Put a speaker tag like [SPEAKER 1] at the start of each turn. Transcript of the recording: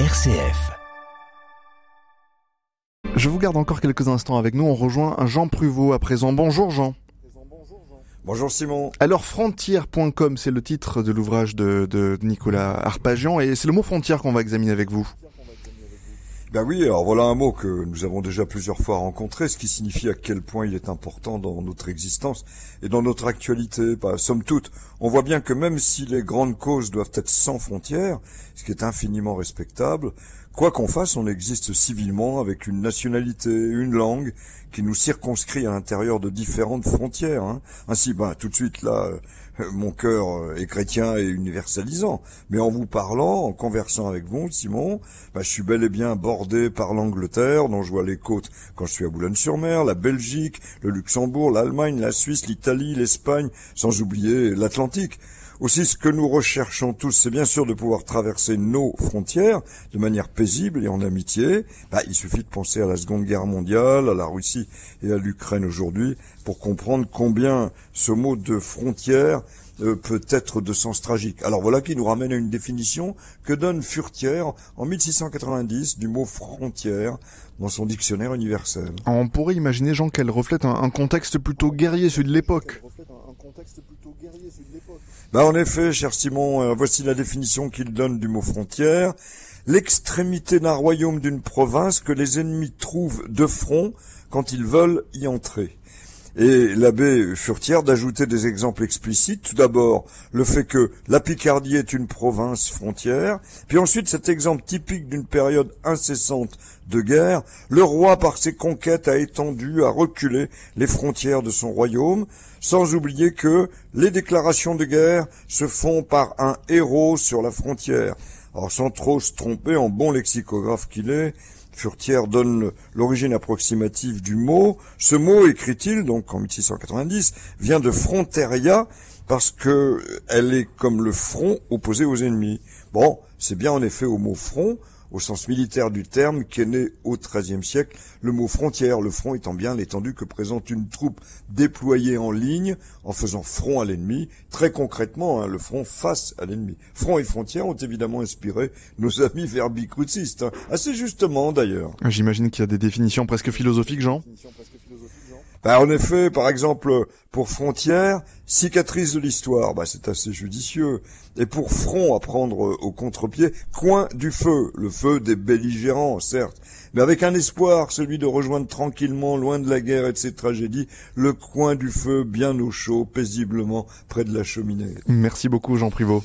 [SPEAKER 1] RCF.
[SPEAKER 2] Je vous garde encore quelques instants avec nous. On rejoint Jean Pruvot à présent. Bonjour Jean.
[SPEAKER 3] Bonjour Simon.
[SPEAKER 2] Alors frontière.com, c'est le titre de l'ouvrage de, de Nicolas Arpagian et c'est le mot frontière qu'on va examiner avec vous.
[SPEAKER 3] Ben oui, alors voilà un mot que nous avons déjà plusieurs fois rencontré, ce qui signifie à quel point il est important dans notre existence et dans notre actualité. Bah, somme toute, on voit bien que même si les grandes causes doivent être sans frontières, ce qui est infiniment respectable, quoi qu'on fasse, on existe civilement avec une nationalité, une langue qui nous circonscrit à l'intérieur de différentes frontières. Hein. Ainsi, ben tout de suite là, euh, mon cœur euh, est chrétien et universalisant. Mais en vous parlant, en conversant avec vous, Simon, bah, je suis bel et bien par l'Angleterre, dont je vois les côtes quand je suis à Boulogne-sur-Mer, la Belgique, le Luxembourg, l'Allemagne, la Suisse, l'Italie, l'Espagne, sans oublier l'Atlantique. Aussi, ce que nous recherchons tous, c'est bien sûr de pouvoir traverser nos frontières de manière paisible et en amitié. Bah, il suffit de penser à la Seconde Guerre mondiale, à la Russie et à l'Ukraine aujourd'hui pour comprendre combien ce mot de frontière euh, peut être de sens tragique. Alors voilà qui nous ramène à une définition que donne Furtière en 1690 du mot frontière dans son dictionnaire universel.
[SPEAKER 2] On pourrait imaginer, Jean, qu'elle reflète un, un contexte plutôt guerrier, celui de l'époque.
[SPEAKER 3] Bah en effet, cher Simon, euh, voici la définition qu'il donne du mot frontière. L'extrémité d'un royaume d'une province que les ennemis trouvent de front quand ils veulent y entrer. Et l'abbé Furtière d'ajouter des exemples explicites. Tout d'abord, le fait que la Picardie est une province frontière. Puis ensuite, cet exemple typique d'une période incessante de guerre. Le roi, par ses conquêtes, a étendu, a reculé les frontières de son royaume sans oublier que les déclarations de guerre se font par un héros sur la frontière. Alors sans trop se tromper en bon lexicographe qu'il est, Furtière donne l'origine approximative du mot. Ce mot, écrit-il, donc en 1690, vient de fronteria parce que elle est comme le front opposé aux ennemis. Bon, c'est bien en effet au mot front au sens militaire du terme, qui est né au XIIIe siècle, le mot frontière, le front étant bien l'étendue que présente une troupe déployée en ligne, en faisant front à l'ennemi, très concrètement, hein, le front face à l'ennemi. Front et frontière ont évidemment inspiré nos amis verbicrucistes, hein, assez justement d'ailleurs.
[SPEAKER 2] J'imagine qu'il y a des définitions presque philosophiques, Jean?
[SPEAKER 3] Bah, en effet, par exemple, pour frontière, cicatrice de l'histoire, bah, c'est assez judicieux. Et pour front à prendre au contre-pied, coin du feu, le feu des belligérants, certes, mais avec un espoir, celui de rejoindre tranquillement, loin de la guerre et de ses tragédies, le coin du feu bien au chaud, paisiblement, près de la cheminée.
[SPEAKER 2] Merci beaucoup, Jean Privot.